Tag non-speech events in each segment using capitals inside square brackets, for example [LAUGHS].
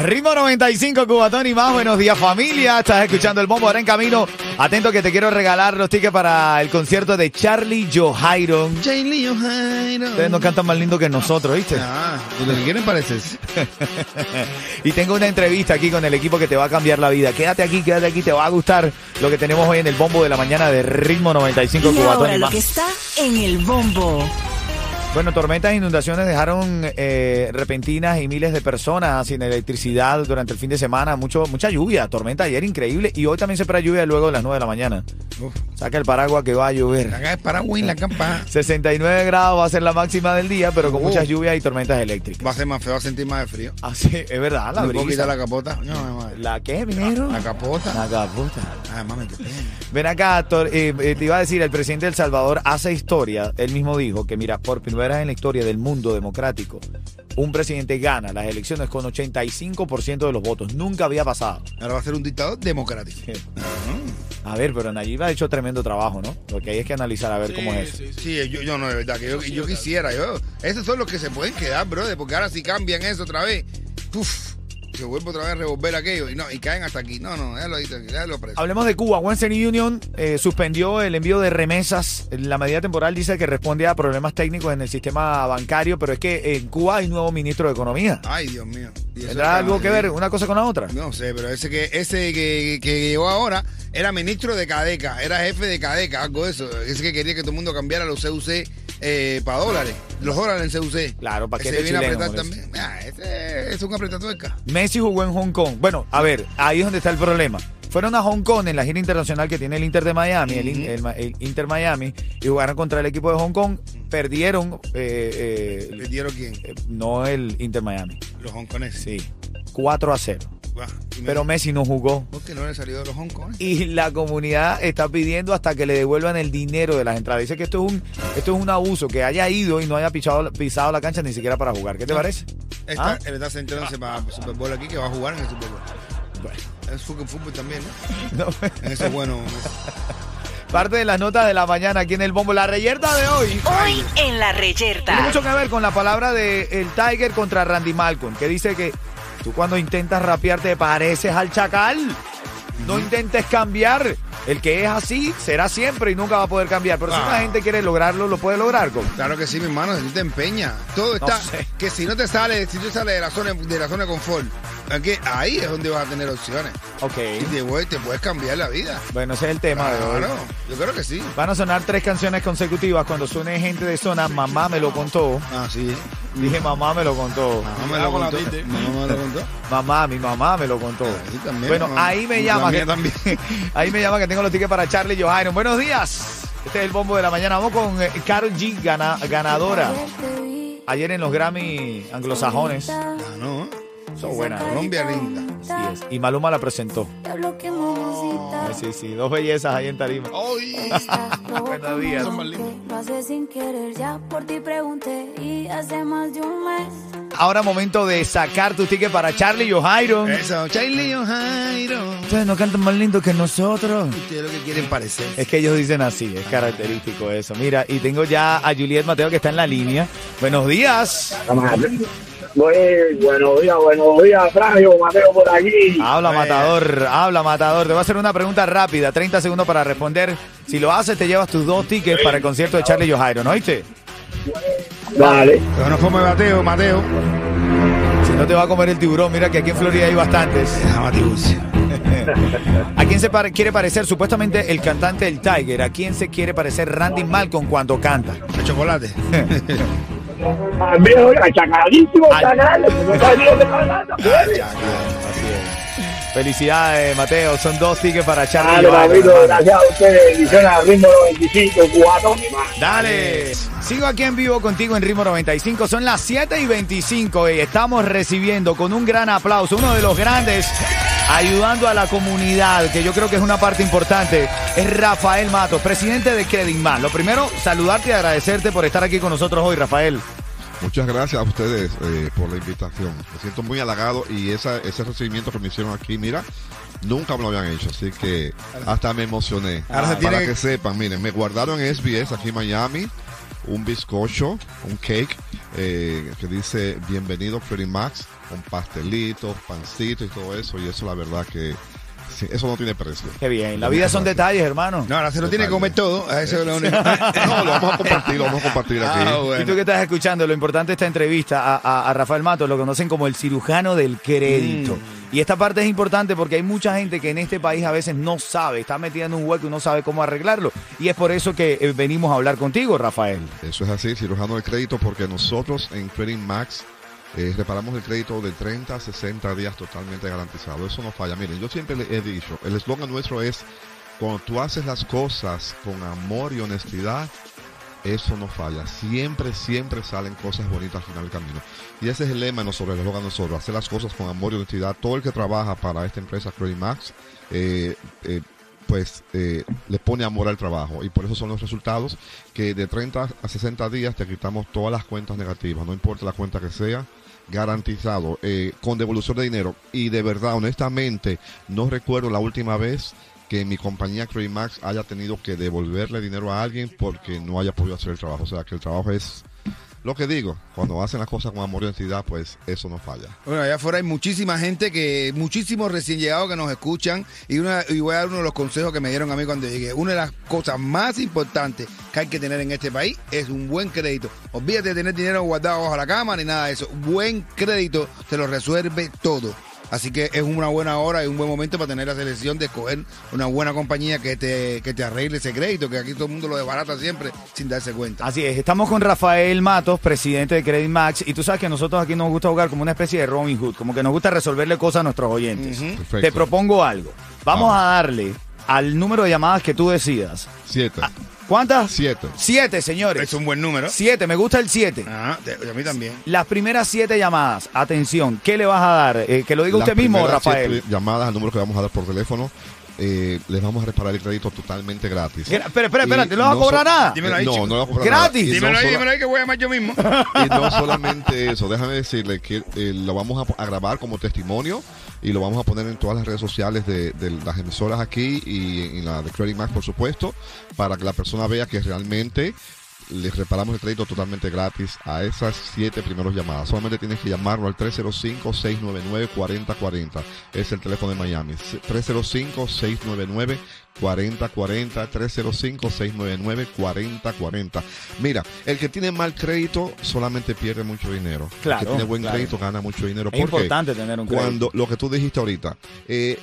Ritmo 95, Cubatón y más. Buenos días, familia. Estás escuchando el bombo ahora en camino. Atento que te quiero regalar los tickets para el concierto de Charlie Johairon. Ustedes no cantan más lindo que nosotros, ¿viste? Ah, y lo que quieren pareces. [LAUGHS] y tengo una entrevista aquí con el equipo que te va a cambiar la vida. Quédate aquí, quédate aquí, te va a gustar lo que tenemos hoy en el bombo de la mañana de Ritmo 95, Y Cubatón ahora y lo más. que está en el bombo. Bueno, tormentas e inundaciones dejaron eh, repentinas y miles de personas sin electricidad durante el fin de semana. Mucho, mucha lluvia, tormenta ayer increíble. Y hoy también se espera lluvia luego de las 9 de la mañana. Uf. Saca el paraguas que va a llover. Acá es Paraguay, la campa. [LAUGHS] 69 grados va a ser la máxima del día, pero con Uh. muchas lluvias y tormentas eléctricas. Va a ser más feo, va a sentir más de frío. Así, es verdad, la ¿Me puedo brisa. quitar la capota? No. ¿La qué, minero? La capota. La capota. Ay, mami, qué pena. Ven acá, eh, eh, te iba a decir, el presidente de El Salvador hace historia. Él mismo dijo que, mira, por primera vez en la historia del mundo democrático, un presidente gana las elecciones con 85% de los votos. Nunca había pasado. Ahora va a ser un dictador democrático. A ver, pero Nayib ha hecho tremendo trabajo, ¿no? Lo que hay es que analizar a ver cómo es eso. Sí, yo, yo no, de verdad, que yo, yo quisiera. Yo, esos son los que se pueden quedar, brother, porque ahora si cambian eso otra vez, uf, se vuelve otra vez a revolver aquello y no y caen hasta aquí. No, no, déjalo ahí, déjalo preso. Hablemos de Cuba. Western Union eh, suspendió el envío de remesas. La medida temporal dice que responde a problemas técnicos en el sistema bancario, pero es que en Cuba hay nuevo ministro de Economía. Ay, Dios mío. ¿Tendrá algo que ver una cosa con la otra? No sé, pero ese que ese que, que llegó ahora era ministro de Cadeca, era jefe de Cadeca, algo de eso. Ese que quería que todo el mundo cambiara los CUC eh, para dólares, los dólares en CUC. Claro, paquete Ese viene a apretar también. Ah, ese es un apretatuerca. Messi jugó en Hong Kong. Bueno, a ver, ahí es donde está el problema. Fueron a Hong Kong en la gira internacional que tiene el Inter de Miami, el Inter Miami, y jugaron contra el equipo de Hong Kong. Perdieron, eh, eh, ¿Perdieron quién? eh, no el Inter Miami, Los hongkoneses. sí, 4 a 0. Pero Messi no jugó. ¿Por qué no le salió de los hongkoneses? Y la comunidad está pidiendo hasta que le devuelvan el dinero de las entradas. Dice que esto es un, esto es un abuso, que haya ido y no haya pisado, pisado la cancha ni siquiera para jugar. ¿Qué te parece? Está, ¿Ah? Él está centrándose para el Super Bowl aquí, que va a jugar en el Super Bowl. Bueno, Es fútbol, fútbol también, ¿no? [LAUGHS] no. En ese es bueno. Parte de las notas de la mañana aquí en el bombo. La reyerta de hoy. Hoy en la Tiene reyerta. mucho que ver con la palabra de el Tiger contra Randy Malcolm, que dice que tú cuando intentas rapear te pareces al chacal. No intentes cambiar. El que es así será siempre y nunca va a poder cambiar. Pero si Ah. una gente quiere lograrlo, lo puede lograr. Con. Claro que sí, mi hermano, si tú te empeñas. Todo No está. sé. Que si no te sale, si tú sales de la zona de la zona de confort, aquí, ahí es donde vas a tener opciones. Ok. Y te, puedes- te puedes cambiar la vida. Bueno, ese es el tema de hoy. Claro, yo creo que sí. Van a sonar tres canciones consecutivas. Cuando suene gente de zona, mamá me lo contó. Ah, sí. Dije, mamá me lo contó. Mamá me lo contó. Mamá me lo contó. Mamá, mi mamá me lo contó. Ahí también, bueno, mamá. ahí me La llama. que- también. [LAUGHS] ahí me llama que tengo los tickets para Charlie Johairo. Buenos días. Este es el bombo de la mañana. Vamos con eh, Karol G, gana- ganadora. Ayer en los Grammy anglosajones. Ah, no. Son buenas. Colombia linda. Sí es. Y Maluma la presentó. Sí, sí, sí. Dos bellezas ahí en Tarima. ¡Ay! [LAUGHS] Buenos días. Son más lindas. Lo hace sin querer, ya por ti pregunté y hace más de un mes. Ahora momento de sacar tu ticket para Charlie Johairo. Eso, Charlie Jairo. Ustedes no cantan más lindo que nosotros. Ustedes lo que quieren parecer. Es que ellos dicen así, es característico eso. Mira, y tengo ya a Juliet Mateo que está en la línea. Buenos días. Buenos días, buenos días, Fragio, Mateo por aquí. Habla Matador, habla Matador. Te voy a hacer una pregunta rápida, 30 segundos para responder. Si lo haces, te llevas tus dos tickets para el concierto de Charlie Johairo, ¿no oíste? Dale. Pero no come Mateo, Mateo. Si no te va a comer el tiburón, mira que aquí en Florida hay bastantes. [LAUGHS] ¿A quién se pare- quiere parecer supuestamente el cantante del Tiger? ¿A quién se quiere parecer Randy Malcolm cuando canta? El chocolate. [LAUGHS] Achacadísimo, Ay. chacal. No sabes ni lo que está hablando. Así es. Felicidades, Mateo. Son dos tickets para Charlie Dale, Johairo, papito, hermano. gracias a ustedes. Bendiciones al ritmo 95, cuatro y más. Dale. Sigo aquí en vivo contigo en Ritmo 95. Son las 7 y 25 y estamos recibiendo con un gran aplauso uno de los grandes ayudando a la comunidad, que yo creo que es una parte importante, es Rafael Matos, presidente de Credit Más. Lo primero, saludarte y agradecerte por estar aquí con nosotros hoy, Rafael. Muchas gracias a ustedes eh, por la invitación. Me siento muy halagado y esa, ese recibimiento que me hicieron aquí, mira, nunca me lo habían hecho, así que hasta me emocioné. Ahora se Para tiene que- sepan, miren, me guardaron en SBS aquí en Miami un bizcocho, un cake eh, que dice bienvenido Freddy Max, con pastelitos, pancitos y todo eso, y eso la verdad que sí, eso no tiene precio. Qué bien, la vida son detalles, hermano. No, ahora se lo tiene que comer todo. a Eso es lo único. [LAUGHS] No, lo vamos a compartir, lo vamos a compartir aquí. Ah, Y tú que estás escuchando, lo importante de esta entrevista a, a- a Rafael Matos, lo conocen como el cirujano del crédito. Mm. Y esta parte es importante porque hay mucha gente que en este país a veces no sabe, está metida en un hueco y no sabe cómo arreglarlo. Y es por eso que eh, venimos a hablar contigo, Rafael. Eso es así, cirujano de crédito, porque nosotros en Credit Max eh, reparamos el crédito de 30 a 60 días totalmente garantizado. Eso no falla. Miren, yo siempre he dicho, el eslogan nuestro es, cuando tú haces las cosas con amor y honestidad, eso no falla. Siempre, siempre salen cosas bonitas al final del camino. Y ese es el lema de nosotros, el eslogan nosotros, hacer las cosas con amor y honestidad. Todo el que trabaja para esta empresa Credit Max, eh, eh, pues le pone amor al trabajo y por eso son los resultados que de 30 a 60 días te quitamos todas las cuentas negativas, no importa la cuenta que sea, garantizado, eh, con devolución de dinero. Y de verdad, honestamente, no recuerdo la última vez que mi compañía Credit Max haya tenido que devolverle dinero a alguien porque no haya podido hacer el trabajo, o sea que el trabajo es lo que digo, cuando hacen las cosas con amor y honestidad, pues eso no falla. Bueno, allá afuera hay muchísima gente que, muchísimos recién llegados que nos escuchan y, una, y voy a dar uno de los consejos que me dieron a mí cuando llegué. Una de las cosas más importantes que hay que tener en este país es un buen crédito. Olvídate de tener dinero guardado bajo la cama ni nada de eso. Buen crédito te lo resuelve todo. Así que es una buena hora y un buen momento para tener la selección de escoger una buena compañía que te, que te arregle ese crédito, que aquí todo el mundo lo desbarata siempre sin darse cuenta. Así es, estamos con Rafael Matos, presidente de Credit Max, y tú sabes que a nosotros aquí nos gusta jugar como una especie de Robin Hood, como que nos gusta resolverle cosas a nuestros oyentes. Te propongo algo. Vamos Vamos. a darle al número de llamadas que tú decidas. Siete. ¿Cuántas? Siete. Siete, señores. Es un buen número. Siete, me gusta el siete. Ajá, te- a mí también. Las primeras siete llamadas, atención, ¿qué le vas a dar? Eh, que lo diga Las usted mismo, Rafael. siete llamadas al número que vamos a dar por teléfono. Eh, les vamos a reparar el crédito totalmente gratis. Gra- espera, espera, espera, ¿te lo vas a cobrar so- nada? Dímelo ahí, no, chico. no le vamos a cobrar Gratis. nada. Y no Dímelo ahí, dímelo ahí que voy a llamar yo mismo. [LAUGHS] Y no solamente eso, déjame decirle que eh, lo vamos a, a grabar como testimonio y lo vamos a poner en todas las redes sociales de, de las emisoras aquí y en la de Credit Max, por supuesto, para que la persona vea que realmente les reparamos el crédito totalmente gratis a esas siete primeros llamadas. Solamente tienes que llamarlo al 305-699-4040. Es el teléfono de Miami. 305-699-4040. 305-699-4040. Mira, el que tiene mal crédito solamente pierde mucho dinero. Claro, El que tiene buen claro. crédito gana mucho dinero. Es ¿Por qué? importante tener un crédito. Cuando lo que tú dijiste ahorita, eh,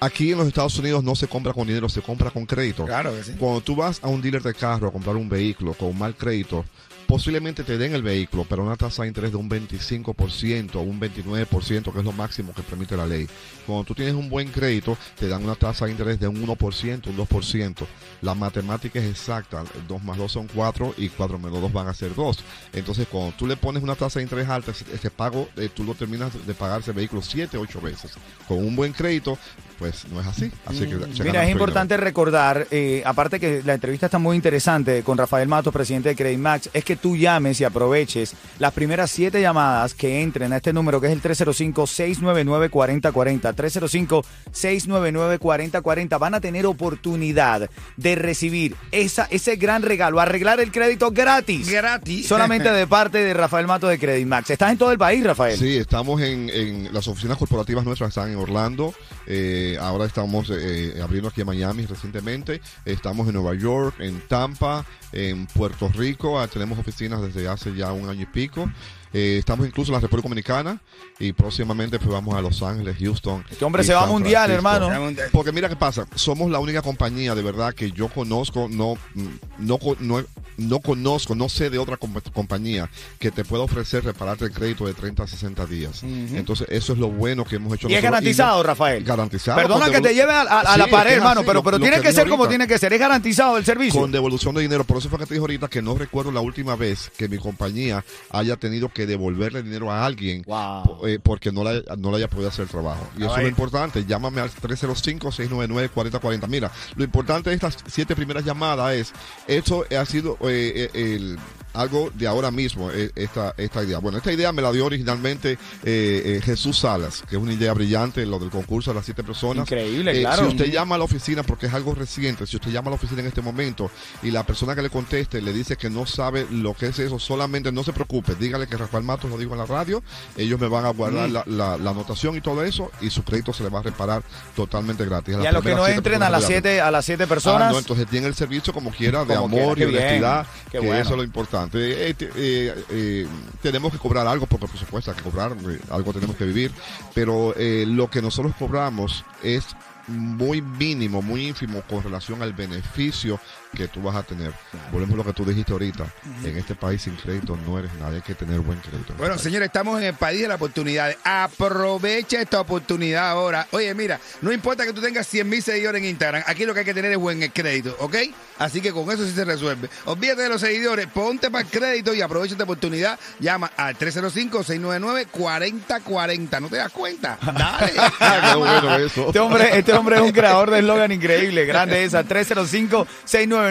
aquí en los Estados Unidos no se compra con dinero, se compra con crédito. Claro que sí. Cuando tú vas a un dealer de carro a comprar un vehículo con mal crédito, posiblemente te den el vehículo, pero una tasa de interés de un 25% o un 29%, que es lo máximo que permite la ley. Cuando tú tienes un buen crédito, te dan una tasa de interés de un 1%, un 2%. La matemática es exacta. 2 más 2 son 4 y 4 menos 2 van a ser 2. Entonces, cuando tú le pones una tasa de interés alta, ese, ese pago, eh, tú lo terminas de pagar ese vehículo 7, 8 veces. Con un buen crédito, pues no es así. Así que Mm, Mira, es importante recordar, eh, aparte que la entrevista está muy interesante con Rafael Matos, presidente de Credit Max, es que tú llames y aproveches las primeras siete llamadas que entren a este número que es el 305-699-4040. 305-699-4040. Van a tener oportunidad de recibir esa, ese gran regalo, arreglar el crédito gratis. Gratis. Solamente [LAUGHS] de parte de Rafael Matos de Credit Max. Estás en todo el país, Rafael. Sí, estamos en, en las oficinas corporativas nuestras están en Orlando. eh, ahora estamos eh, abriendo aquí en Miami recientemente. Estamos en Nueva York, en Tampa, en Puerto Rico. ah, tenemos oficinas desde hace ya un año y pico. Eh, estamos incluso en la República Dominicana y próximamente pues vamos a Los Ángeles, Houston. Este hombre se va mundial, Francisco. hermano. Porque mira qué pasa, somos la única compañía de verdad que yo conozco, no, no, co- no, no conozco, no sé de otra compa- compañía que te pueda ofrecer repararte el crédito de 30 a 60 días. Entonces eso es lo bueno que hemos hecho. Y es garantizado, no- Rafael. Garantizado. Perdona que te lleve a, a- a Sí, la pared, hermano, así, pero, pero lo tiene que ser como tiene que ser. Es garantizado el servicio. Con devolución de dinero. Por eso fue que te dije ahorita que no recuerdo la última vez que mi compañía haya tenido que que devolverle dinero a alguien Wow. eh, porque no la, no le haya podido hacer el trabajo. Y eso es lo importante. Llámame al 305-699-4040. Mira, lo importante de estas siete primeras llamadas es, esto ha sido eh, eh, el- algo de ahora mismo, esta, esta idea. Bueno, esta idea me la dio originalmente eh, eh, Jesús Salas, que es una idea brillante, lo del concurso de las siete personas. Increíble, Eh, claro. Si usted llama a la oficina, porque es algo reciente, si usted llama a la oficina en este momento y la persona que le conteste le dice que no sabe lo que es eso, solamente no se preocupe, dígale que Rafael Matos lo dijo en la radio, ellos me van a guardar Mm. la, la- la anotación y todo eso y su crédito se le va a reparar totalmente gratis. Y a los que no entren a las que llamen. siete, a las siete Ah, personas. no, entonces tiene el servicio como quiera, de Como amor quiera, y honestidad, que bueno. eso es lo importante. Eh, eh, eh, eh, tenemos que cobrar algo, porque por supuesto hay que cobrar, eh, algo tenemos que vivir, pero eh, lo que nosotros cobramos es muy mínimo, muy ínfimo con relación al beneficio que tú vas a tener. Volvemos a lo que tú dijiste ahorita, en este país sin crédito no eres nadie, hay que tener buen crédito. Bueno, señores, estamos en el país de las oportunidades. Aprovecha esta oportunidad ahora. Oye, mira, no importa que tú tengas 100 mil seguidores en Instagram, aquí lo que hay que tener es buen crédito, ¿ok? Así que con eso sí se resuelve. Olvídate de los seguidores, ponte para el crédito y aprovecha esta oportunidad. Llama al 305-699-4040. ¿No te das cuenta? [LAUGHS] Dale. Ah, qué bueno eso. Este hombre, este hombre es un creador de eslogan increíble. Grande esa.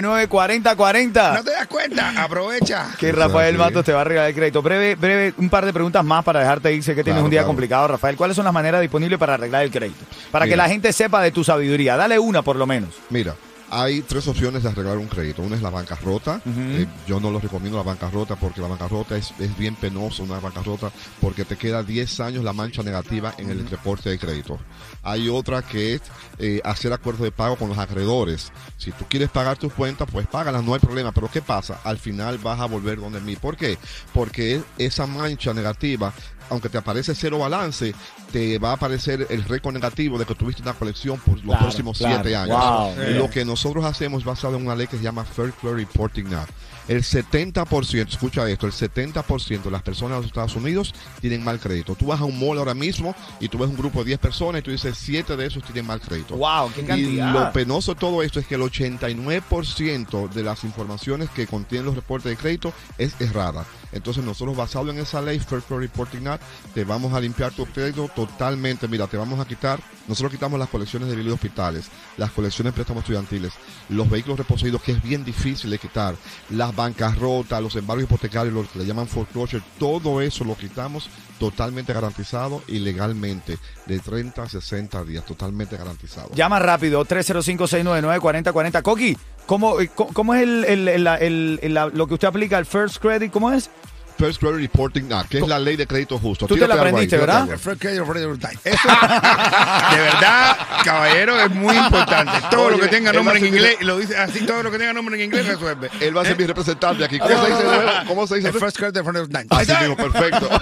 305-699-4040. ¿No te das cuenta? Aprovecha. Que Rafael. Matos te va a regalar el crédito. Breve, breve, un par de preguntas más para dejarte ir. Sé que tienes Claro, un día claro. complicado, Rafael. ¿Cuáles son las maneras disponibles para arreglar el crédito? Para que la gente sepa de tu sabiduría. Dale una por lo menos. Mira, hay tres opciones de arreglar un crédito. Una es la bancarrota. Eh, yo no lo recomiendo la bancarrota porque la bancarrota es, es bien penoso, una bancarrota, porque te queda 10 años la mancha negativa en el reporte de crédito. Hay otra que es eh, hacer acuerdos de pago con los acreedores. Si tú quieres pagar tus cuentas, pues págalas, no hay problema. Pero ¿qué pasa? Al final vas a volver donde mí. ¿Por qué? Porque esa mancha negativa aunque te aparece cero balance, te va a aparecer el récord negativo de que tuviste una colección por los Claro, próximos claro. siete años. Wow. Lo que nosotros hacemos basado en una ley que se llama Fair Credit Reporting Act. El 70%, escucha esto, el 70% de las personas de los Estados Unidos tienen mal crédito. Tú vas a un mall ahora mismo y tú ves un grupo de 10 personas y tú dices 7 de esos tienen mal crédito. Wow, qué Y cantidad. lo penoso de todo esto es que el 89% de las informaciones que contienen los reportes de crédito es errada. Entonces nosotros basado en esa ley, Fair Credit Reporting Act, te vamos a limpiar tu crédito totalmente. Mira, te vamos a quitar, nosotros quitamos las colecciones de biles hospitales, las colecciones de préstamos estudiantiles, los vehículos reposeídos, que es bien difícil de quitar, las bancarrotas, los embargos hipotecarios, lo que le llaman foreclosure, todo eso lo quitamos totalmente garantizado y legalmente de 30 a 60 días, totalmente garantizado. Llama rápido, 305-699-4040. Coqui, ¿cómo, eh, cómo, cómo es el, el- el- lo que usted aplica, el First Credit? ¿Cómo es? First Credit Reporting Act, que es la ley de crédito justo. Tú te la aprendiste, ¿verdad? Fred Credit Reporting. [LAUGHS] Eso, de verdad, caballero, es muy importante. Todo lo que tenga nombre en inglés, lo dice así, todo lo que tenga nombre en inglés resuelve. Él va a ser mi representante aquí. ¿Cómo se dice? ¿Cómo se dice? El First Credit Reporting Time. Así mismo, perfecto. [LAUGHS]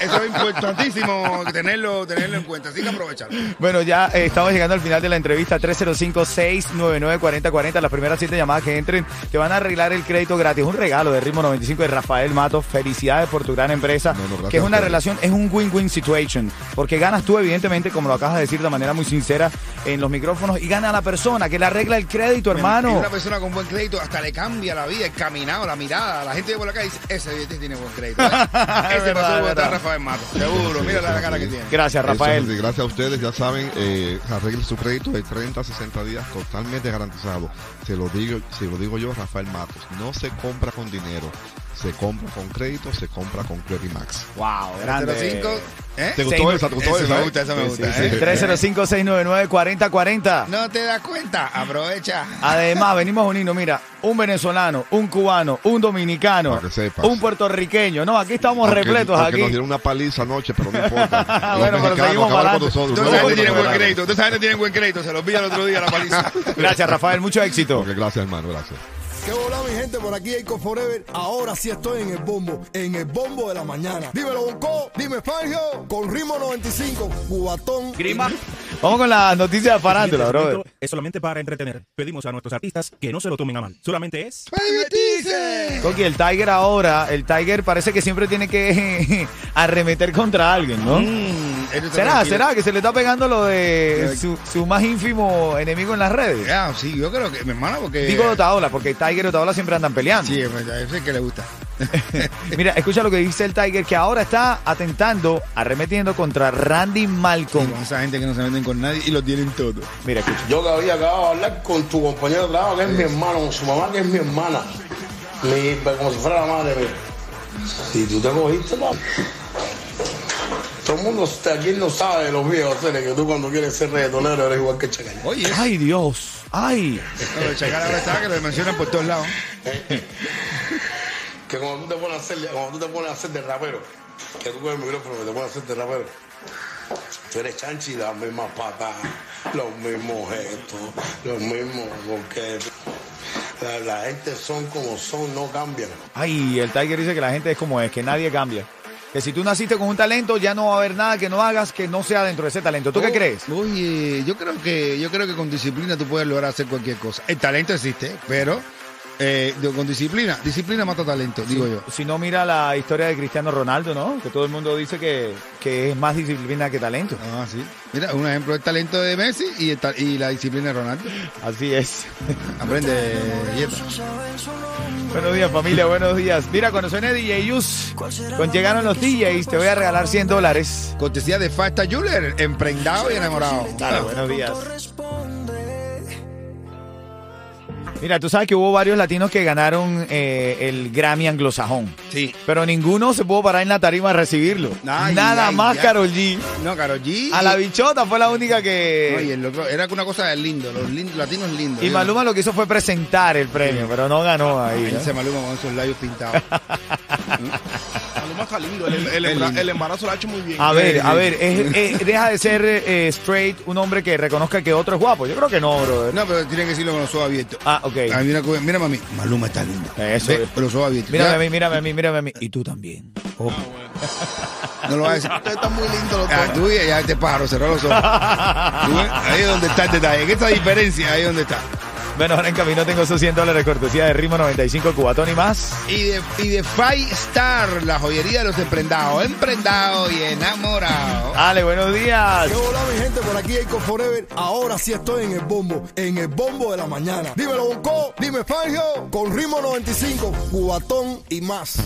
Eso es importantísimo tenerlo, tenerlo en cuenta, así que aprovecharlo. Bueno, ya eh, estamos llegando al final de la entrevista. 305-699-4040. Las primeras siete llamadas que entren te van a arreglar el crédito gratis. Un regalo de Ritmo 95 de Rafael Matos. Felicidades por tu gran empresa. No, que es a una relación, es un win-win situation. Porque ganas tú, evidentemente, como lo acabas de decir de manera muy sincera en los micrófonos, y gana la persona que le arregla el crédito, Y hermano. una persona con buen crédito hasta le cambia la vida, el caminado, la mirada. La gente ve por calle y dice, ese este tiene buen crédito. ¿eh? [LAUGHS] Ese verdad, pasó estar Rafael Mato. Seguro, Sí, mira la cara que tiene. Gracias, es Rafael. gracias a ustedes, ya saben, eh, arreglen su crédito de 30 a 60 días totalmente garantizado. Se lo digo, se lo digo yo, Rafael Matos. No se compra con dinero, se compra con crédito, se compra con Credit Max. Wow, grande. 05, ¿eh? ¿Te gustó Seis- esa? ¿Te gustó Eso esa? me eh? gusta, eso me gusta, sí, ¿eh? sí. 305-699-4040. No te das cuenta, aprovecha. Además, venimos uniendo, mira, un venezolano, un cubano, un dominicano, Para que sepas. un puertorriqueño. No, aquí estamos Aunque- repletos aunque aquí. nos dieron una paliza anoche, pero no importa. [LAUGHS] Los Bueno, pero seguimos para con nosotros. Toda esa gente tiene los buen crédito, toda esa gente tiene buen crédito, se lo olvida el otro día la paliza. Gracias, Rafael, mucho éxito. Gracias, hermano, gracias. ¿Qué hola mi gente? Por aquí Eiko Forever. Ahora sí estoy en el bombo, en el bombo de la mañana. Dímelo Bonco, dime Fangio, con ritmo 95, cubatón. Grima. Vamos con las noticias de farándula, brother. Es solamente para entretener. Pedimos a nuestros artistas que no se lo tomen a mal. Solamente es. Coqui, el Tiger ahora, el Tiger parece que siempre tiene que [LAUGHS] arremeter contra alguien, ¿no? Mm, ¿Será, será que se le está pegando lo de su, su más ínfimo enemigo en las redes? Ya, sí, yo creo que, mi hermano, porque... Digo Otaola, porque Tiger y Otaola siempre andan peleando. Sí, es verdad, ese es el que le gusta. [LAUGHS] Mira, escucha lo que dice el Tiger, que ahora está atentando, arremetiendo contra Randy Malcolm. Esa gente que no se meten con nadie y lo tienen todo. Mira, escucha. Yo que había acabado de hablar con tu compañero de trabajo, que es mi hermano, con su mamá, que es mi hermana. Mi, como si fuera la madre mía. Y tú te cogiste, papi. Todo el mundo aquí no sabe de los viejos, que tú cuando quieres ser reggaetonero eres igual que Chacal. Oye, Ay, Dios. Ay. no, el chacal ahora está que lo mencionan por todos lados. Que cuando tú te pones a hacer, cuando tú te pones a hacer de rapero, que tú coges el micrófono que te pones a hacer de rapero, tú eres chanchi, las mismas patas, los mismos gestos, los mismos boquetes. La, la gente son como son, no cambian. Ay, el Tiger dice que la gente es como es, que nadie cambia. Que si tú naciste con un talento, ya no va a haber nada que no hagas que no sea dentro de ese talento. ¿Tú qué Oh, crees? Oye, yo creo que yo creo que con disciplina tú puedes lograr hacer cualquier cosa. El talento existe, pero eh, con disciplina, disciplina mata talento, digo yo. Si no, mira la historia de Cristiano Ronaldo, ¿no? Que todo el mundo dice que, que es más disciplina que talento. Ah, sí. Mira, un ejemplo del talento de Messi y, el y la disciplina de Ronaldo. Así es. Aprende, buenos días, familia, buenos días. Mira, cuando suene DJ Yus, cuando llegaron los DJs, te voy a regalar 100 dólares. Cortesía de Fasta Juller, emprendado y enamorado. Dale, buenos días. Mira, tú sabes que hubo varios latinos que ganaron eh, el Grammy anglosajón. Sí. Pero ninguno se pudo parar en la tarima a recibirlo. Ay, Nada ay, más ya. Karol G. No, Karol G. A la bichota fue la única que... Oye, el otro- era una cosa de lindo, los latinos lindos. y Maluma lo que hizo fue presentar el premio, pero no ganó ahí. ¿no? Ese Maluma con esos labios pintados. [LAUGHS] Maluma está lindo. El, el el embarazo lo ha hecho muy bien. A ver, a ver, es- es- deja de ser eh, straight un hombre que reconozca que otro es guapo. Yo creo que no, brother. No, pero tienen que decirlo con los ojos abiertos. Ah, ok. Ah, mira, mira, mami. Maluma está lindo. Eso Ve, con los ojos abiertos. Mírame Ya, a mí, mírame a mí, mírame a mí. Y tú también. Oh. [LAUGHS] No lo vas a decir. Ustedes están muy lindos los Ah, dos. tú ya este pájaro cerró los ojos. [LAUGHS] Ahí es donde está el detalle. En esta diferencia, ahí es donde está. Bueno, ahora en camino tengo esos 100 dólares cortesía de Ritmo 95 Cubatón y más. Y de, y de Five Star, la joyería de los emprendados. Emprendado y enamorado. Ale, buenos días. ¿Qué hola mi gente? Por aquí Eco Forever. Ahora sí estoy en el bombo, en el bombo de la mañana. Dímelo Bonco, dime Fangio, con ritmo 95, cubatón y más.